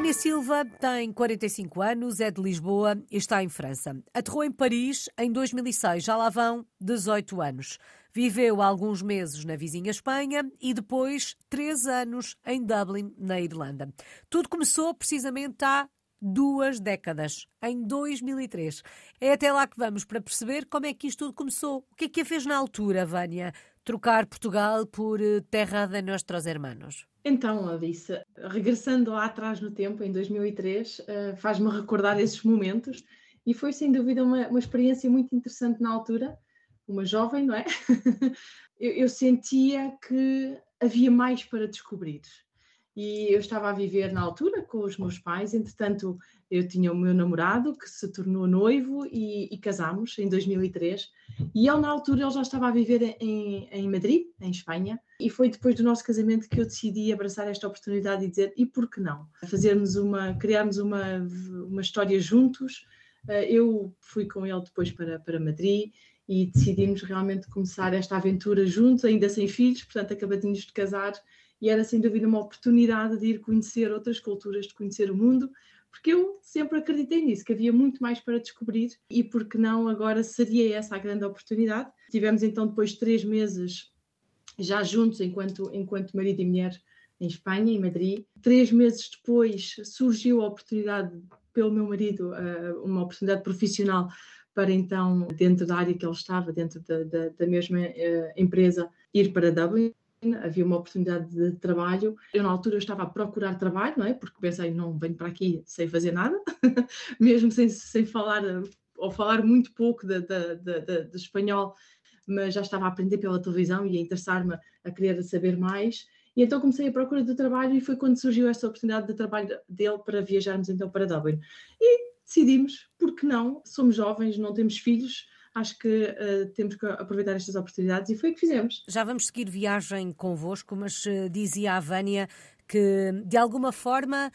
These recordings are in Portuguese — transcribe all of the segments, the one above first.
Vânia Silva tem 45 anos, é de Lisboa e está em França. Aterrou em Paris em 2006, já lá vão 18 anos. Viveu alguns meses na vizinha Espanha e depois três anos em Dublin, na Irlanda. Tudo começou precisamente há duas décadas, em 2003. É até lá que vamos para perceber como é que isto tudo começou. O que é que a fez na altura, Vânia? Trocar Portugal por eh, terra de nossos hermanos. Então, Alice, regressando lá atrás no tempo, em 2003, uh, faz-me recordar esses momentos e foi sem dúvida uma, uma, experiência muito interessante na altura. Uma jovem, não é? eu, eu sentia que havia mais para descobrir e eu estava a viver na altura com os meus pais. Entretanto, eu tinha o meu namorado que se tornou noivo e, e casámos em 2003. E ele, na altura, ele já estava a viver em, em Madrid, em Espanha. E foi depois do nosso casamento que eu decidi abraçar esta oportunidade e dizer: e por que não? Fazermos uma, criarmos uma, uma história juntos. Eh, eu fui com ele depois para, para Madrid e decidimos realmente começar esta aventura juntos, ainda sem filhos, portanto, acabadinhos de casar e era sem dúvida uma oportunidade de ir conhecer outras culturas, de conhecer o mundo, porque eu sempre acreditei nisso, que havia muito mais para descobrir e porque não agora seria essa a grande oportunidade. Tivemos então depois três meses já juntos enquanto, enquanto marido e mulher em Espanha, em Madrid. Três meses depois surgiu a oportunidade pelo meu marido, eh, uma oportunidade profissional para então, dentro da área que ele estava, dentro da, da, da mesma uh, empresa, ir para Dublin havia uma oportunidade de trabalho. Eu, na altura, estava a procurar trabalho, não é? Porque pensei, não venho para aqui sem fazer nada, mesmo sem, sem falar, ou falar muito pouco de, de, de, de, espanhol, mas já estava a aprender pela televisão e a interessar-me a querer saber mais. E então comecei a procura trabalho e foi quando surgiu essa oportunidade de trabalho dele para viajarmos então para Dublin. E decidimos, porque não? Somos jovens, não temos filhos, acho que uh, temos que aproveitar estas oportunidades e foi o que fizemos. Já vamos seguir viagem convosco, mas uh, dizia a Vânia que de alguma forma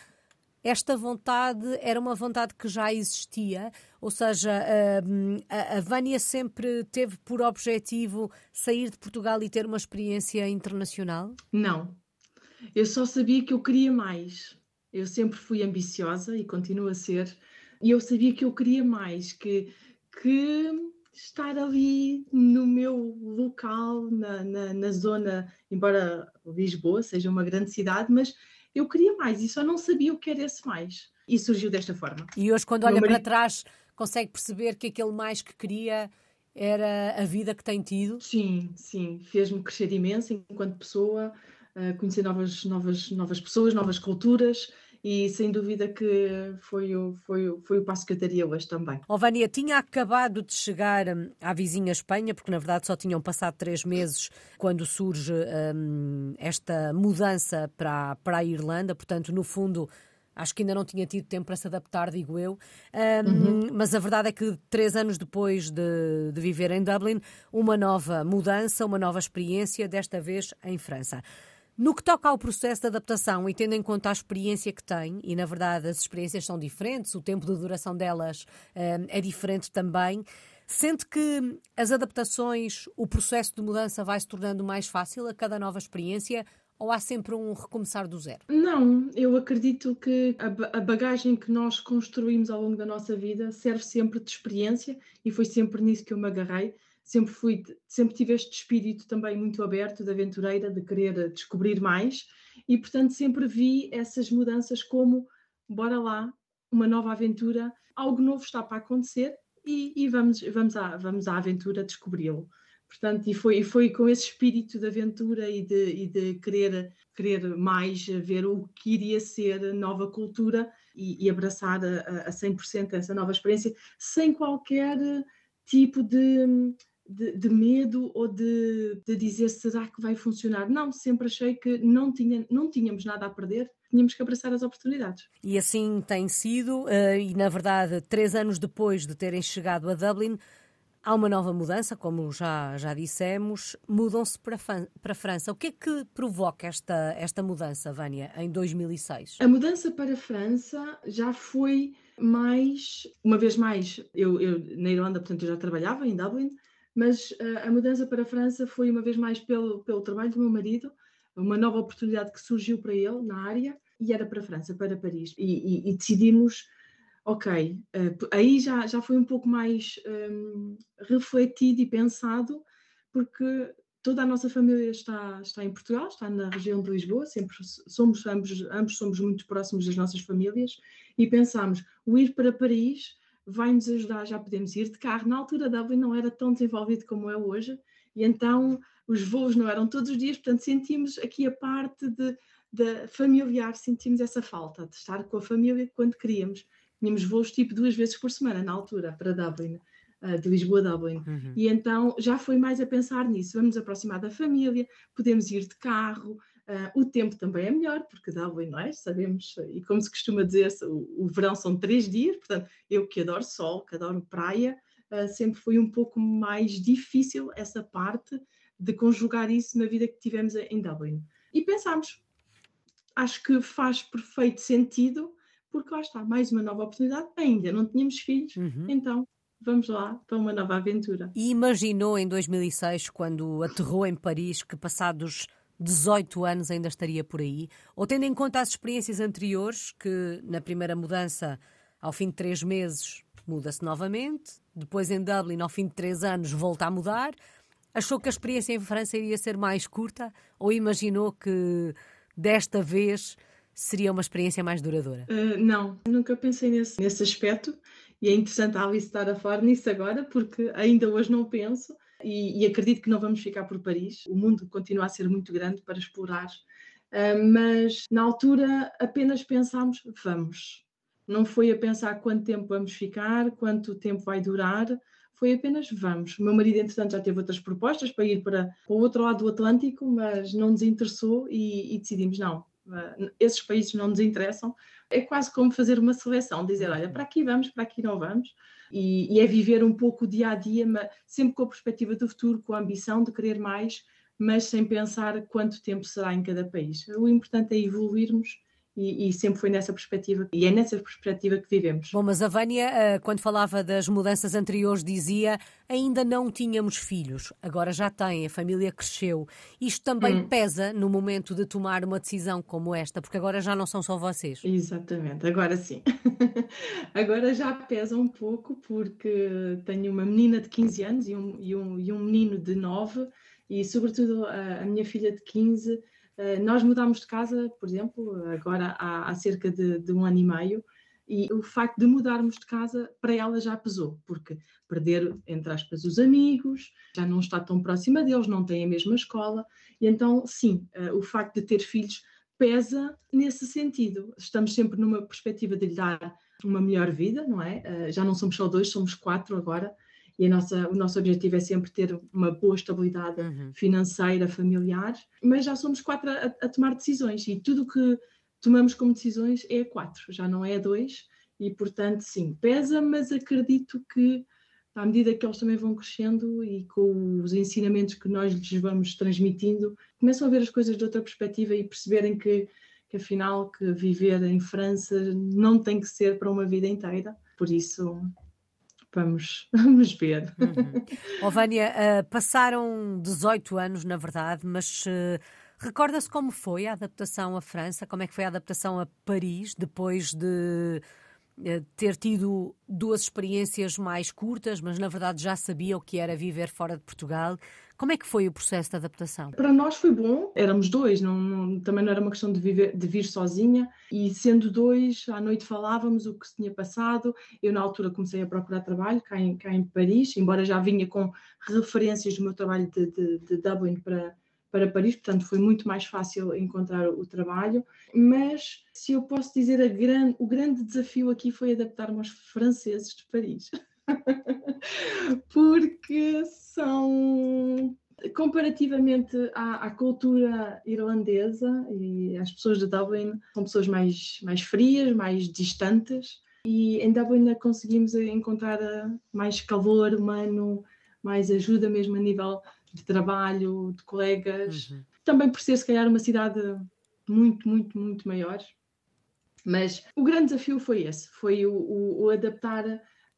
esta vontade era uma vontade que já existia, ou seja, uh, a, a Vânia sempre teve por objetivo sair de Portugal e ter uma experiência internacional? Não, eu só sabia que eu queria mais. Eu sempre fui ambiciosa e continuo a ser, e eu sabia que eu queria mais, que, que estar ali no meu local, na, na, na, zona, embora Lisboa seja uma grande cidade, mas eu queria mais e só não sabia o que era esse mais. E surgiu desta forma. E hoje, quando olha marido... para trás, consegue perceber que aquele mais que queria era a vida que tem tido? Sim, sim. Fez-me crescer imenso enquanto pessoa, uh, conhecer novas, novas, novas pessoas, novas culturas e sem dúvida que foi o, foi, o, foi o passo que eu daria hoje também. Vânia, tinha acabado de chegar hum, à vizinha Espanha, porque na verdade só tinham passado três meses quando surge hum, esta mudança para, para a Irlanda, portanto, no fundo. Acho que ainda não tinha tido tempo para se adaptar, digo eu. Um, uhum. Mas a verdade é que três anos depois de, de viver em Dublin, uma nova mudança, uma nova experiência, desta vez em França. No que toca ao processo de adaptação e tendo em conta a experiência que tem, e na verdade as experiências são diferentes, o tempo de duração delas eh, é diferente também, sente que as adaptações, o processo de mudança vai se tornando mais fácil a cada nova experiência ou há sempre um recomeçar do zero? Não, eu acredito que a bagagem que nós construímos ao longo da nossa vida serve sempre de experiência e foi sempre nisso que eu me agarrei sempre fui, sempre tive este espírito também muito aberto de aventureira, de querer descobrir mais, e portanto sempre vi essas mudanças como bora lá, uma nova aventura, algo novo está para acontecer e, e vamos, vamos, à, vamos à aventura descobri-lo. Portanto, e foi, e foi com esse espírito de aventura e de, e de querer, querer mais ver o que iria ser nova cultura e, e abraçar a, a 100% essa nova experiência, sem qualquer tipo de, de, de, medo ou de, de dizer será que vai funcionar. Não, sempre achei que não, tinha, não tínhamos nada a perder, tínhamos que abraçar as oportunidades. E assim tem sido, eh, e na verdade, três anos depois de terem chegado a Dublin, há uma nova mudança, como já, já dissemos, mudam-se para, para a França. O que é que provoca esta, esta mudança, Vânia, em 2006? A mudança para a França já foi mais, uma vez mais, eu, eu na Irlanda, portanto, eu já trabalhava em Dublin, mas uh, a mudança para a França foi uma vez mais pelo, pelo trabalho do meu marido, uma nova oportunidade que surgiu para ele na área, e era para a França, para Paris. E, e, e decidimos, ok, uh, aí já, já foi um pouco mais um, refletido e pensado, porque toda a nossa família está, está em Portugal, está na região de Lisboa, sempre somos, ambos, ambos somos muito próximos das nossas famílias, e pensámos, o ir para Paris vai nos ajudar, já podemos ir de carro. Na altura, Dublin não era tão desenvolvido como é hoje, e então os voos não eram todos os dias, portanto sentimos aqui a parte de, de familiar, sentimos essa falta de estar com a família quando queríamos. Tínhamos voos tipo duas vezes por semana na altura para Dublin, uh, de Lisboa a Dublin. Uhum. E então já foi mais a pensar nisso. Vamos aproximar da família, podemos ir de carro, Uh, o tempo também é melhor, porque Dublin, não é? Sabemos, e como se costuma dizer, o, o verão são três dias, portanto, eu que adoro sol, que adoro praia, uh, sempre foi um pouco mais difícil essa parte de conjugar isso na vida que tivemos em Dublin. E pensámos, acho que faz perfeito sentido, porque lá está, mais uma nova oportunidade, ainda não tínhamos filhos, uhum. então vamos lá para uma nova aventura. E imaginou em 2006, quando aterrou em Paris, que passados 18 anos ainda estaria por aí? Ou tendo em conta as experiências anteriores, que na primeira mudança, ao fim de três meses, muda-se novamente, depois em Dublin, ao fim de três anos, volta a mudar, achou que a experiência em França iria ser mais curta? Ou imaginou que desta vez seria uma experiência mais duradoura? Uh, não, nunca pensei nesse, nesse aspecto. E é interessante a Alice estar a falar nisso agora, porque ainda hoje não penso e, e, acredito que não vamos ficar por Paris. O mundo continua a ser muito grande para explorar, uh, mas na altura apenas pensámos: vamos. Não foi a pensar quanto tempo vamos ficar, quanto tempo vai durar, foi apenas vamos. O meu marido, entretanto, já teve outras propostas para ir para, para o outro lado do Atlântico, mas não nos interessou e, e decidimos: não, uh, esses países não nos interessam. É quase como fazer uma seleção, dizer: olha, para aqui vamos, para aqui não vamos e, e é viver um pouco o dia a dia, mas sempre com a perspectiva do futuro, com a ambição de querer mais, mas sem pensar quanto tempo será em cada país. O importante é evoluirmos e, e, sempre foi nessa perspectiva, e é nessa perspectiva que vivemos. Bom, mas a Vânia, eh, quando falava das mudanças anteriores, dizia ainda não tínhamos filhos, agora já tem, a família cresceu. Isto também hum. pesa no momento de tomar uma decisão como esta, porque agora já não são só vocês. Exatamente, agora sim. agora já pesa um pouco, porque tenho uma menina de 15 anos e um, e um, e um menino de 9, e sobretudo a, a minha filha de 15 eh, nós mudámos de casa, por exemplo, agora há, há cerca de, de, um ano e meio, e o facto de mudarmos de casa para ela já pesou, porque perder, entre aspas, os amigos, já não está tão próxima deles, não tem a mesma escola, e então, sim, eh, o facto de ter filhos pesa nesse sentido. Estamos sempre numa perspectiva de lhe dar uma melhor vida, não é? Eh, já não somos só dois, somos quatro agora, e nossa, o nosso objetivo é sempre ter uma boa estabilidade uhum. financeira, familiar, mas já somos quatro a, a tomar decisões e tudo que tomamos como decisões é a quatro, já não é a dois, e portanto, sim, pesa, mas acredito que à medida que eles também vão crescendo e com os ensinamentos que nós lhes vamos transmitindo, começam a ver as coisas de outra perspectiva e perceberem que, que afinal que viver em França não tem que ser para uma vida inteira. Por isso, Vamos, vamos ver. Uhum. Oh, Vânia, uh, passaram 18 anos, na verdade, mas uh, recorda-se como foi a adaptação à França? Como é que foi a adaptação a Paris depois de ter tido duas experiências mais curtas, mas na verdade já sabia o que era viver fora de Portugal? Como é que foi o processo de adaptação? Para nós foi bom, éramos dois, não, não, também não era uma questão de, viver, de vir sozinha, e sendo dois, à noite falávamos o que se tinha passado. Eu, na altura, comecei a procurar trabalho cá em, cá em Paris, embora já vinha com referências do meu trabalho de, de, de Dublin para, para Paris, portanto foi muito mais fácil encontrar o trabalho. Mas se eu posso dizer, gran, o grande desafio aqui foi adaptar-me aos franceses de Paris. porque são comparativamente à, à, cultura irlandesa e às pessoas de Dublin, são pessoas mais, mais frias, mais distantes, e em Dublin conseguimos encontrar eh, mais calor humano, mais ajuda mesmo a nível de trabalho, de colegas, uhum. também por ser se calhar uma cidade muito, muito, muito maior. Mas o grande desafio foi esse, foi o, o, o adaptar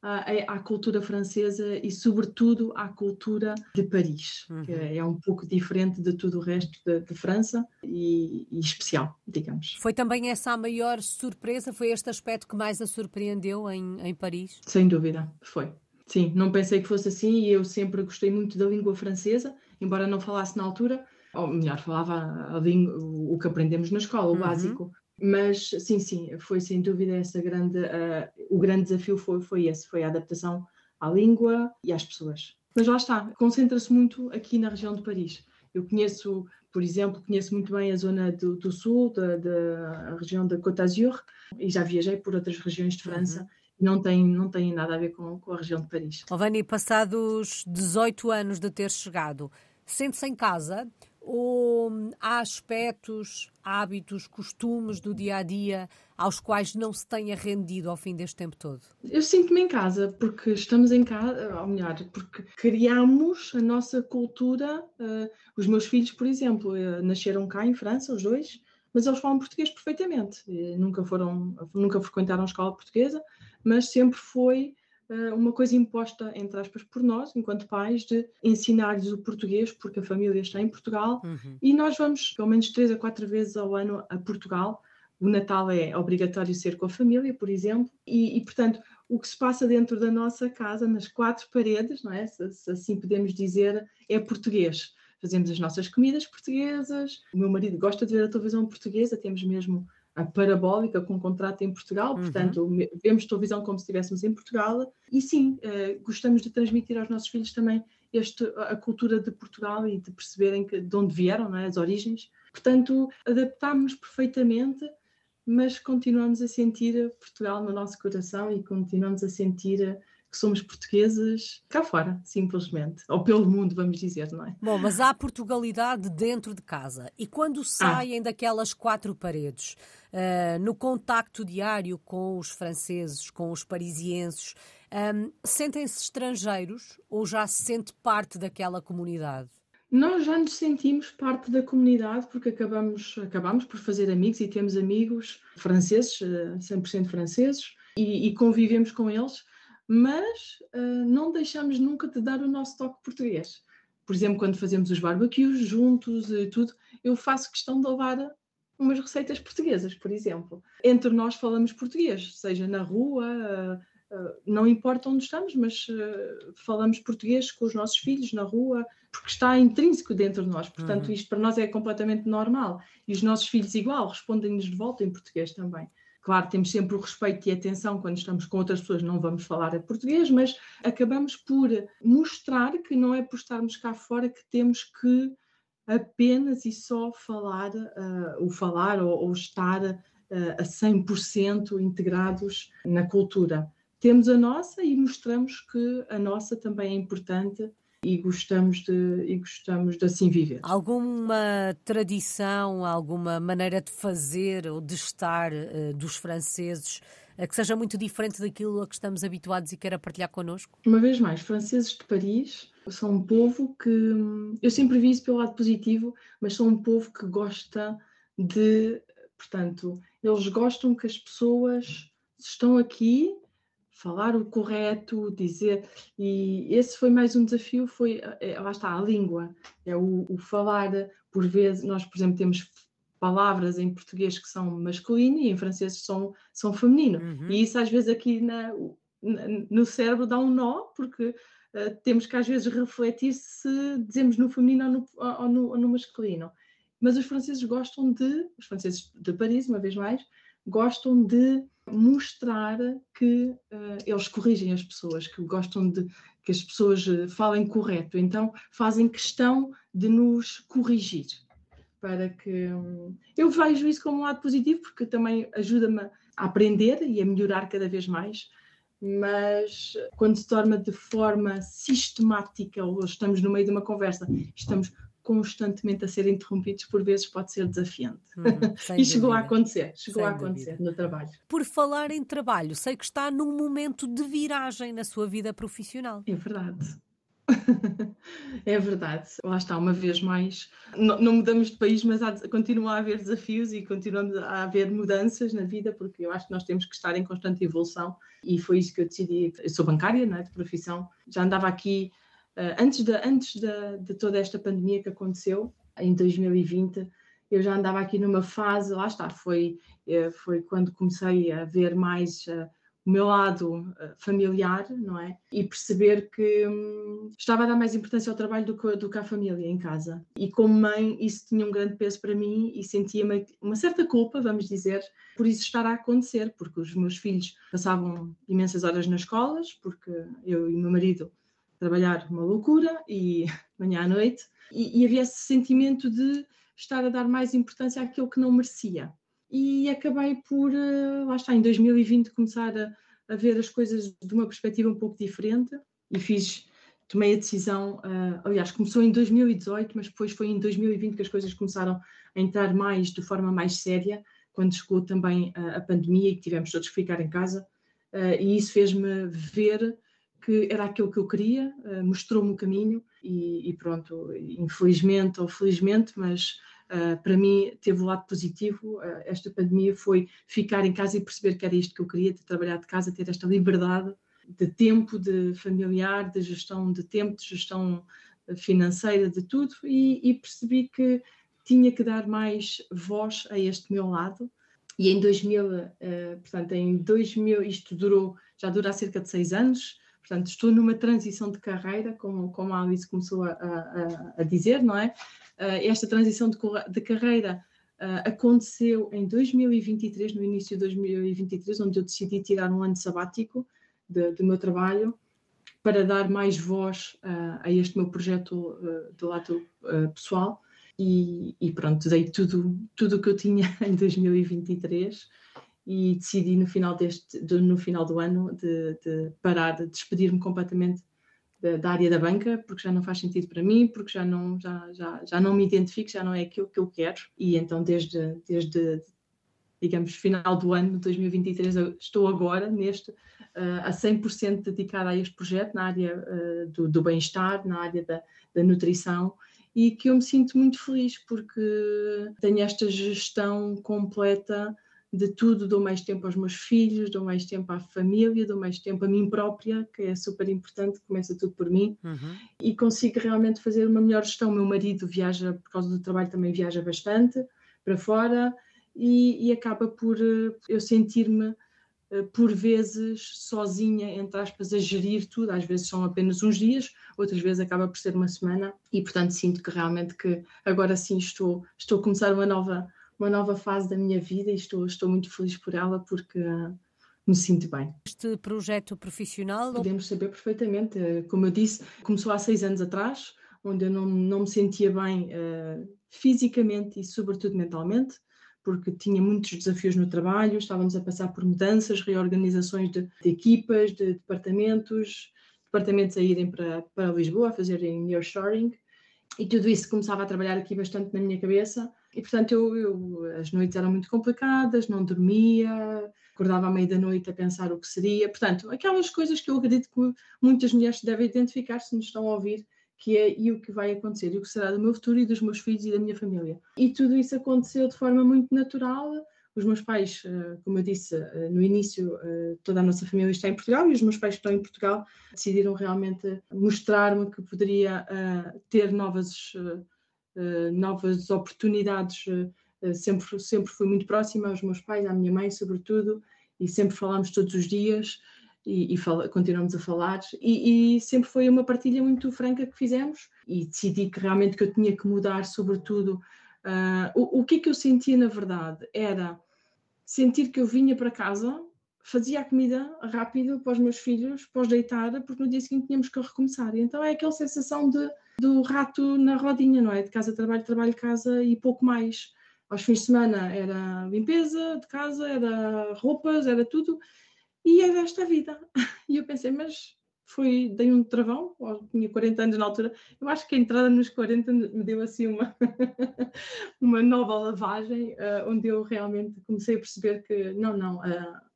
à, à, cultura francesa e, sobretudo, à cultura de Paris, uhum. que é um pouco diferente de tudo o resto de, de França e, e, especial, digamos. Foi também essa a maior surpresa? Foi este aspecto que mais a surpreendeu em, em Paris? Sem dúvida, foi. Sim, não pensei que fosse assim e eu sempre gostei muito da língua francesa, embora não falasse na altura, ou melhor, falava língua, o que aprendemos na escola, o uhum. básico. Mas sim, sim, foi sem dúvida essa grande, uh, o grande desafio foi, foi esse, foi a adaptação à língua e às pessoas. Mas lá está, concentra-se muito aqui na região de Paris. Eu conheço, por exemplo, conheço muito bem a zona do, do sul, da, da região da Côte d'Azur, e já viajei por outras regiões de França. Uhum não tem, não tem nada a ver com, com a região de Paris. Ovani, passados 18 anos de ter chegado, sente-se em casa ou há aspectos, hábitos, costumes do dia a dia aos quais não se tenha rendido ao fim deste tempo todo? Eu sinto-me em casa, porque estamos em casa, ou melhor, porque criamos a nossa cultura. Uh, os meus filhos, por exemplo, uh, nasceram cá em França, os dois, mas eles falam português perfeitamente. Uh, nunca foram, nunca frequentaram a escola portuguesa, mas sempre foi eh, uma coisa imposta, entre aspas, por nós, enquanto pais, de ensinar-lhes o português, porque a família está em Portugal, uhum. e nós vamos pelo menos três a quatro vezes ao ano a Portugal. O Natal é obrigatório ser com a família, por exemplo, e, e portanto, o que se passa dentro da nossa casa, nas quatro paredes, não é? Se, se assim podemos dizer, é português. Fazemos as nossas comidas portuguesas. O meu marido gosta de ver a televisão portuguesa, temos mesmo a parabólica com contrato em Portugal, uhum. portanto, vemos televisão como se estivéssemos em Portugal. E sim, uh, gostamos de transmitir aos nossos filhos também este, a cultura de Portugal e de perceberem que, de onde vieram, é? as origens. Portanto, adaptámos perfeitamente, mas continuamos a sentir Portugal no nosso coração e continuamos a sentir que somos portugueses cá fora, simplesmente. Ou pelo mundo, vamos dizer, não é? Bom, mas há Portugalidade dentro de casa. E quando saem ah. daquelas quatro paredes, uh, no contacto diário com os franceses, com os parisienses, um, sentem-se estrangeiros ou já se sente parte daquela comunidade? Nós já nos sentimos parte da comunidade porque acabamos, acabamos por fazer amigos e temos amigos franceses, 100% eh, franceses, e, e convivemos com eles mas uh, não deixamos nunca de dar o nosso toque português. Por exemplo, quando fazemos os barbecues juntos e tudo, eu faço questão de levar umas receitas portuguesas, por exemplo. Entre nós falamos português, seja na rua, uh, uh, não importa onde estamos, mas falamos português com os nossos filhos na rua, porque está intrínseco dentro de nós. Portanto, uhum. isto para nós é completamente normal. E os nossos filhos, igual, respondem-nos de volta em português também. Claro, temos sempre o respeito e atenção quando estamos com outras pessoas, não vamos falar português, mas acabamos por mostrar que não é por estarmos cá fora que temos que apenas e só falar, uh, o falar ou, ou estar uh, a 100% integrados na cultura. Temos a nossa e mostramos que a nossa também é importante e gostamos de, e gostamos de assim viver. Alguma tradição, alguma maneira de fazer ou de estar uh, dos franceses uh, que seja muito diferente daquilo a que estamos habituados e queira partilhar connosco? Uma vez mais, franceses de Paris são um povo que eu sempre vi isso pelo lado positivo, mas são um povo que gosta de, portanto, eles gostam que as pessoas estão aqui falar o correto, dizer, e esse foi mais um desafio, foi, é, lá está, a língua, é o, o, falar, por vezes, nós, por exemplo, temos palavras em português que são masculino e em francês são, são feminino, uhum. e isso às vezes aqui na, no cérebro dá um nó, porque uh, temos que às vezes refletir se dizemos no feminino ou no, ou no, ou no masculino. Mas os franceses gostam de, os franceses de Paris, uma vez mais, gostam de mostrar que uh, eles corrigem as pessoas, que gostam de que as pessoas uh, falem correto. Então fazem questão de nos corrigir para que um, eu vejo isso como um lado positivo porque também ajuda-me a aprender e a melhorar cada vez mais. Mas quando se torna de forma sistemática ou estamos no meio de uma conversa, estamos constantemente a ser interrompidos, por vezes pode ser desafiante. Uhum, e chegou a acontecer, chegou sem a acontecer dúvida. no trabalho. Por falar em trabalho, sei que está num momento de viragem na sua vida profissional. É verdade. é verdade. Lá está, uma vez mais. Não, não mudamos de país, mas há, continua a haver desafios e continuamos a haver mudanças na vida, porque eu acho que nós temos que estar em constante evolução e foi isso que eu decidi. Eu sou bancária, não é, de profissão, já andava aqui antes, de, antes de, de toda esta pandemia que aconteceu, em 2020 eu já andava aqui numa fase, lá está, foi, eh, foi quando comecei a ver mais uh, o meu lado eh, familiar, não é? E perceber que hum, estava a dar mais importância ao trabalho do que, do que à família em casa. E como mãe, isso tinha um grande peso para mim e sentia uma certa culpa, vamos dizer, por isso estar a acontecer, porque os meus filhos passavam imensas horas nas escolas, porque eu e o meu marido trabalhar uma loucura e manhã à noite, e, e havia esse sentimento de estar a dar mais importância àquilo que não merecia. E acabei por, eh, lá está, em 2020 começar a, a, ver as coisas de uma perspectiva um pouco diferente. E fiz, tomei a decisão, uh, aliás, começou em 2018, mas depois foi em 2020 que as coisas começaram a entrar mais, de forma mais séria, quando chegou também a, a pandemia e que tivemos todos que ficar em casa, uh, e isso fez-me ver que era aquilo que eu queria, uh, mostrou-me o caminho e, e, pronto, infelizmente ou felizmente, mas Uh, para mim, teve o um lado positivo. Uh, esta pandemia foi ficar em casa e perceber que era isto que eu queria, de trabalhar de casa, ter esta liberdade de tempo, de familiar, de gestão de tempo, de gestão financeira, de tudo, e, e percebi que tinha que dar mais voz a este meu lado. E em 2000, uh, ah, portanto, em 2000, isto durou, já dura cerca de seis anos, portanto, estou numa transição de carreira, como, como a Alice começou a, a, a dizer, não é? Eh, esta transição de, de carreira uh, aconteceu em 2023, no início de 2023, onde eu decidi tirar um ano sabático de, do meu trabalho para dar mais voz uh, a este meu projeto uh, do lado pessoal. E, e, pronto, dei tudo tudo que eu tinha em 2023 e decidi no final deste no final do ano de, de parar de despedir-me completamente da, da, área da banca, porque já não faz sentido para mim, porque já não, já, já, já não me identifico, já não é aquilo que eu quero. E então, desde, desde digamos, final do ano de 2023, estou agora neste, uh, a 100% dedicada a este projeto, na área uh, do, do bem-estar, na área da, da nutrição, e que eu me sinto muito feliz porque tenho esta gestão completa de tudo, dou mais tempo aos meus filhos, dou mais tempo à família, dou mais tempo a mim própria, que é super importante, começa tudo por mim, uhum. e consigo realmente fazer uma melhor gestão. O meu marido viaja, por causa do trabalho, também viaja bastante para fora, e, e acaba por eh, eu sentir-me eh, por vezes sozinha, entre aspas, a gerir tudo, às vezes são apenas uns dias, outras vezes acaba por ser uma semana, e portanto sinto que realmente que agora sim estou, estou a começar uma nova uma nova fase da minha vida e estou, estou muito feliz por ela porque me sinto bem. Este projeto profissional? Podemos saber perfeitamente. Eh, como eu disse, começou há seis anos atrás, onde eu não, não me sentia bem uh, fisicamente e, sobretudo, mentalmente, porque tinha muitos desafios no trabalho, estávamos a passar por mudanças, reorganizações de, de equipas, de departamentos, departamentos a irem para, para Lisboa, a fazerem nearshoring, e tudo isso começava a trabalhar aqui bastante na minha cabeça e portanto eu, eu, as noites eram muito complicadas, não dormia, acordava à meia da noite a pensar o que seria. Portanto, aquelas coisas que eu acredito que muitas mulheres devem identificar se nos estão a ouvir, que é e o que vai acontecer, e o que será do meu futuro e dos meus filhos e da minha família. E tudo isso aconteceu de forma muito natural. Os meus pais, eh, como eu disse eh, no início, eh, toda a nossa família está em Portugal e os meus pais que estão em Portugal decidiram realmente mostrar-me que poderia ter novas novas oportunidades. Uh, sempre, sempre fui muito próxima aos meus pais, à minha mãe, sobretudo, e sempre falámos todos os dias e, e continuamos a falar. E, e, sempre foi uma partilha muito franca que fizemos e decidi que realmente que eu tinha que mudar, sobretudo. Uh, o, o que é que eu sentia, na verdade, era sentir que eu vinha para casa, fazia a comida rápido para os meus filhos, pós deitar, porque no dia seguinte tínhamos que recomeçar. E então é aquela sensação de do rato na rodinha, não é? De casa, trabalho, trabalho, casa e pouco mais. Aos fins de semana era limpeza de casa, era roupas, era tudo, e era esta a vida. E eu pensei, mas foi, dei um travão, tinha 40 anos na altura, eu acho que a entrada nos 40 me deu assim uma, uma nova lavagem, uh, onde eu realmente comecei a perceber que, não, não, uh,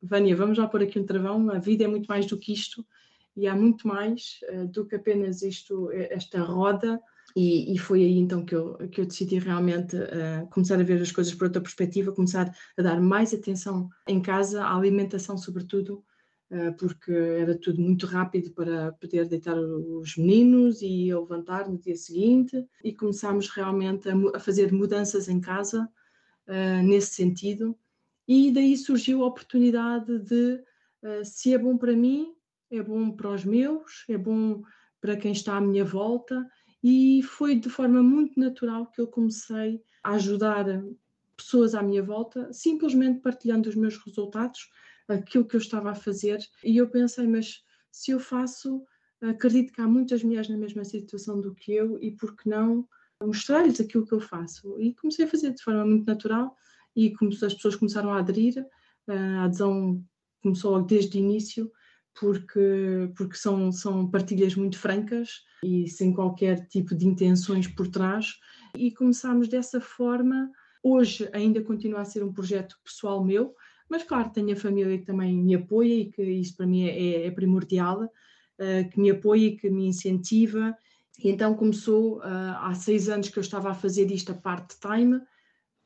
Vânia, vamos já pôr aqui um travão, a vida é muito mais do que isto, e há muito mais uh, do que apenas isto, esta roda. E, e, foi aí então que eu, que eu decidi realmente uh, começar a ver as coisas por outra perspectiva, começar a dar mais atenção em casa, à alimentação, sobretudo, uh, porque era tudo muito rápido para poder deitar os meninos e levantar no dia seguinte. E começámos realmente a, a fazer mudanças em casa nesse sentido. E daí surgiu a oportunidade de, se é bom para mim, é bom para os meus, é bom para quem está à minha volta, e foi de forma muito natural que eu comecei a ajudar pessoas à minha volta, simplesmente partilhando os meus resultados, aquilo que eu estava a fazer, e eu pensei, mas se eu faço, acredito que há muitas mulheres na mesma situação do que eu, e por que não mostrar-lhes aquilo que eu faço? E comecei a fazer de forma muito natural, e as pessoas começaram a aderir, a adesão começou desde o início, porque, porque são, são partilhas muito francas e sem qualquer tipo de intenções por trás. E começámos dessa forma. Hoje ainda continua a ser um projeto pessoal meu, mas claro, tenho a família que também me apoia e que isso para mim é, é primordial, uh, que me apoia e que me incentiva. E então começou uh, há seis anos que eu estava a fazer isto a part-time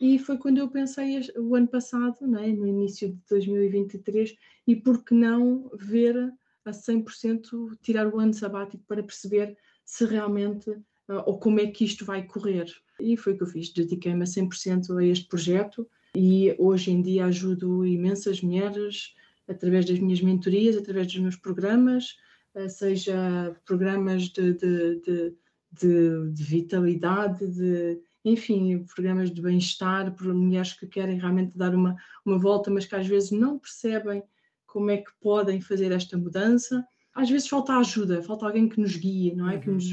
e foi quando eu pensei o ano passado, né, no início de 2023, e por que não ver a 100% tirar o ano sabático para perceber se realmente uh, ou como é que isto vai correr. E foi o que eu fiz, dediquei-me a 100% a este projeto e hoje em dia ajudo imensas mulheres através das minhas mentorias, através dos meus programas, uh, seja programas de, de, de, de vitalidade, de enfim, programas de bem-estar para mulheres que querem realmente dar uma, uma volta, mas que às vezes não percebem como é que podem fazer esta mudança. Às vezes falta ajuda, falta alguém que nos guie, não é? Uhum. Que nos...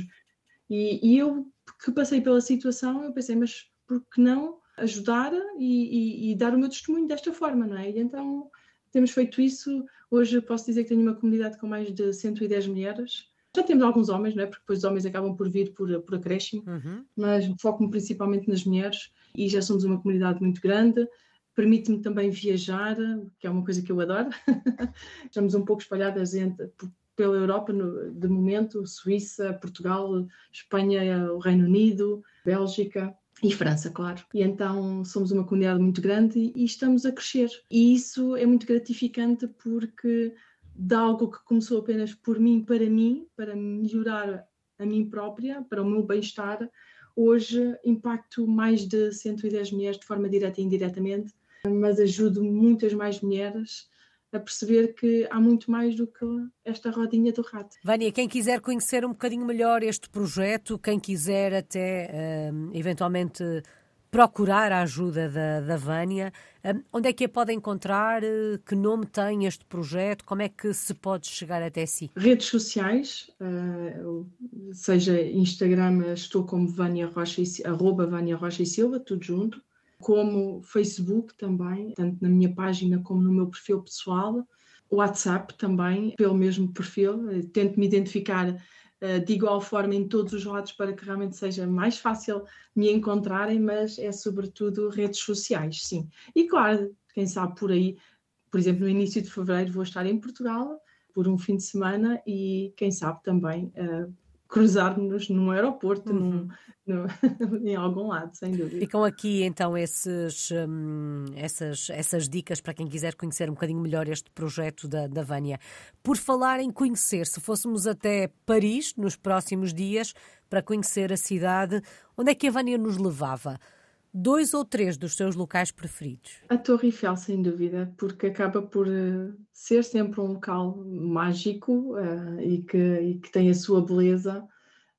e, e, eu que passei pela situação, eu pensei, mas por que não ajudar e, e, e, dar o meu testemunho desta forma, não é? E então temos feito isso. Hoje posso dizer que tenho uma comunidade com mais de 110 mulheres já temos alguns homens, não é? porque depois os homens acabam por vir por, por acréscimo, uhum. mas foco-me principalmente nas mulheres e já somos uma comunidade muito grande. Permite-me também viajar, que é uma coisa que eu adoro. Estamos um pouco espalhadas entre, pela Europa, no, de momento, Suíça, Portugal, Espanha, o Reino Unido, Bélgica e França, claro. E então somos uma comunidade muito grande e estamos a crescer. E isso é muito gratificante porque de algo que começou apenas por mim, para mim, para melhorar a mim própria, para o meu bem-estar, hoje impacto mais de 110 mulheres de forma direta e indiretamente, mas ajudo muitas mais mulheres a perceber que há muito mais do que esta rodinha do rato. Vânia, quem quiser conhecer um bocadinho melhor este projeto, quem quiser até uh, eventualmente procurar a ajuda da, da Vânia. onde é que a pode encontrar? Eh, que nome tem este projeto? Como é que se pode chegar até si? Redes sociais, uh, seja Instagram, estou como Vânia Rocha, arroba Vânia Rocha e Silva, tudo junto, como Facebook também, tanto na minha página como no meu perfil pessoal, WhatsApp também, pelo mesmo perfil, eh, tento me identificar de igual forma em todos os lados para que realmente seja mais fácil me encontrarem, mas é sobretudo redes sociais, sim. E claro, quem sabe por aí, por exemplo, no início de fevereiro vou estar em Portugal por um fim de semana e quem sabe também uh, cruzar-nos num aeroporto, uhum. num, num, em algum lado, sem dúvida. Ficam aqui então esses, hum, essas, essas dicas para quem quiser conhecer um bocadinho melhor este projeto da, da Vânia. Por falar em conhecer, se fôssemos até Paris nos próximos dias para conhecer a cidade, onde é que a Vânia nos levava? Dois ou três dos seus locais preferidos? A Torre Eiffel, sem dúvida, porque acaba por uh, ser sempre um local mágico uh, e, que, e que tem a sua beleza.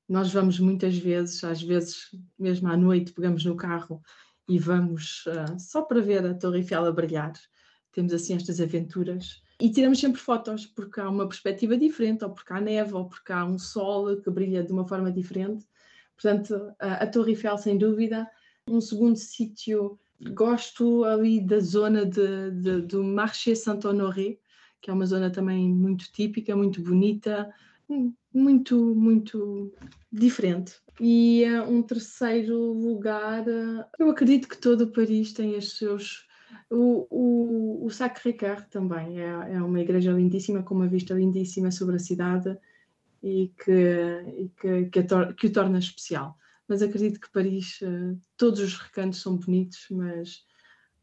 Nós vamos muitas vezes, às vezes mesmo à noite, pegamos no carro e vamos uh, só para ver a Torre Eiffel a brilhar. Temos assim estas aventuras. E tiramos sempre fotos, porque há uma perspectiva diferente, ou porque há neve, ou porque há um sol que brilha de uma forma diferente. Portanto, a Torre Eiffel, sem dúvida, um segundo sítio, gosto ali da zona de, de, do Marché Saint-Honoré, que é uma zona também muito típica, muito bonita, muito, muito diferente. E uh, um terceiro lugar, uh, eu acredito que todo Paris tem os seus, O, o, o Sacré-Cœur também é, é, uma igreja lindíssima, com uma vista lindíssima sobre a cidade e que, e que, que, tor que o torna especial. Mas acredito que Paris, uh, todos os recantos são bonitos, mas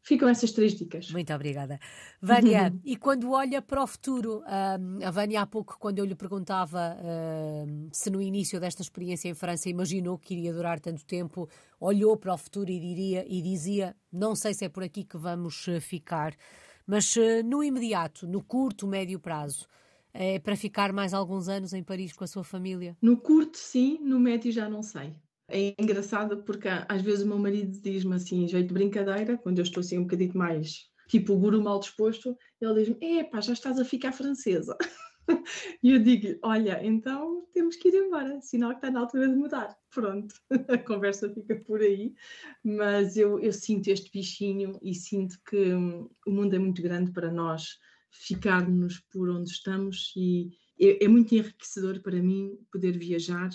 ficam essas três dicas. Muito obrigada. Vânia, e quando olha para o futuro, a Vânia há pouco, quando eu lhe perguntava se no início desta experiência em França imaginou que iria durar tanto tempo, olhou para o futuro e, diria, e dizia: Não sei se é por aqui que vamos eh, ficar, mas eh, no imediato, no curto, médio prazo. É para ficar mais alguns anos em Paris com a sua família? No curto, sim, no médio já não sei. É engraçado porque às vezes o meu marido diz-me assim, jeito de brincadeira, quando eu estou assim um bocadinho mais tipo o guru mal disposto, ele diz-me: Epá, já estás a ficar francesa. e eu digo Olha, então temos que ir embora, sinal que está na altura de mudar. Pronto, a conversa fica por aí, mas eu, eu sinto este bichinho e sinto que hum, o mundo é muito grande para nós ficarmos por onde estamos e é, é muito enriquecedor para mim poder viajar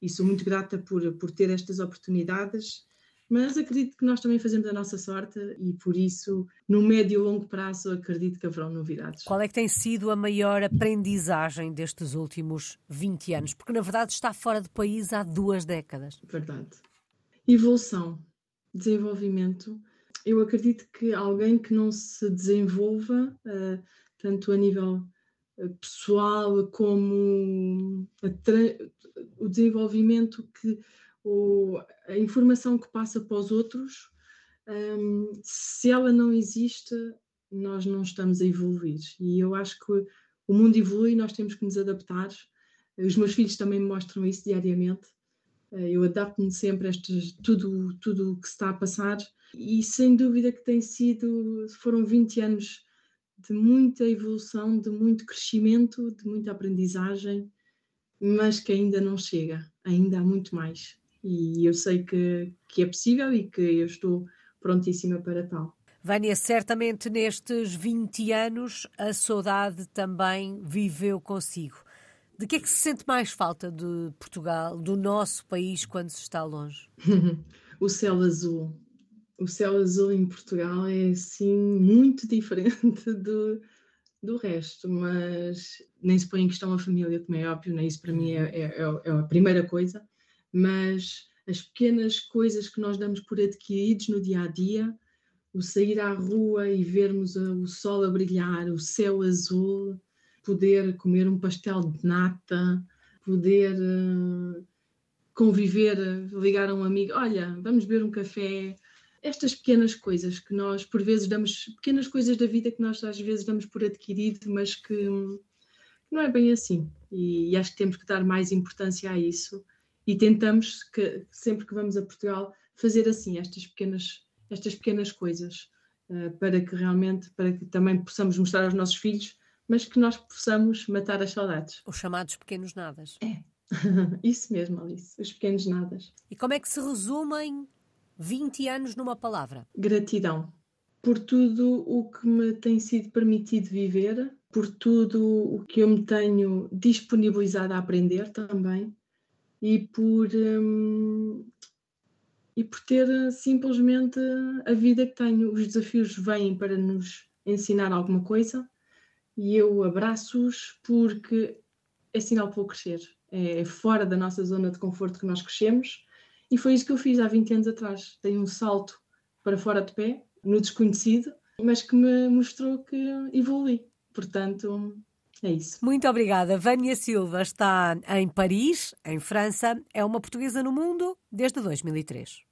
e sou muito grata por, por ter estas oportunidades, mas acredito que nós também fazemos a nossa sorte e por isso, no médio e longo prazo, acredito que haverão novidades. Qual é que tem sido a maior aprendizagem destes últimos 20 anos? Porque na verdade está fora do país há duas décadas. Verdade. Evolução, desenvolvimento. Eu acredito que alguém que não se desenvolva, uh, tanto a nível pessoal como o desenvolvimento que o, a informação que passa para os outros, um, se ela não existe, nós não estamos a evoluir. E eu acho que o mundo evolui e nós temos que nos adaptar. Os meus filhos também me mostram isso diariamente. Eh, eu adapto-me sempre a estes, tudo tudo o que está a passar e sem dúvida que tem sido, foram 20 anos de muita evolução, de muito crescimento, de muita aprendizagem, mas que ainda não chega, ainda há muito mais. E eu sei que, que é possível e que eu estou prontíssima para tal. Vânia, certamente nestes 20 anos a saudade também viveu consigo. De que é que se sente mais falta de Portugal, do nosso país, quando se está longe? o céu azul, o céu azul em Portugal é assim muito diferente do, do resto, mas nem se põe em questão a família, como é óbvio, nem isso para mim é, é, é, é a primeira coisa, mas as pequenas coisas que nós damos por adquiridos no dia a dia, o sair à rua e vermos o sol a brilhar, o céu azul, poder comer um pastel de nata, poder uh, conviver, ligar a um amigo, olha, vamos beber um café, estas pequenas coisas que nós por vezes damos, pequenas coisas da vida que nós às vezes damos por adquirido, mas que não é bem assim. E, e acho que temos que dar mais importância a isso e tentamos que sempre que vamos a Portugal fazer assim estas pequenas estas pequenas coisas uh, para que realmente para que também possamos mostrar aos nossos filhos, mas que nós possamos matar as saudades. Os chamados pequenos nadas. É. Isso mesmo, Alice, os pequenos nadas. E como é que se resumem 20 anos numa palavra. Gratidão por tudo o que me tem sido permitido viver, por tudo o que eu me tenho disponibilizado a aprender também e por hum, e por ter simplesmente a vida que tenho. Os desafios vêm para nos ensinar alguma coisa e eu abraço-os porque é sinal que vou crescer. É fora da nossa zona de conforto que nós crescemos e foi isso que eu fiz há 20 anos atrás. Dei um salto para fora de pé, no desconhecido, mas que me mostrou que evolui. Portanto, é isso. Muito obrigada. Vânia Silva está em Paris, em França. É uma portuguesa no mundo desde 2003.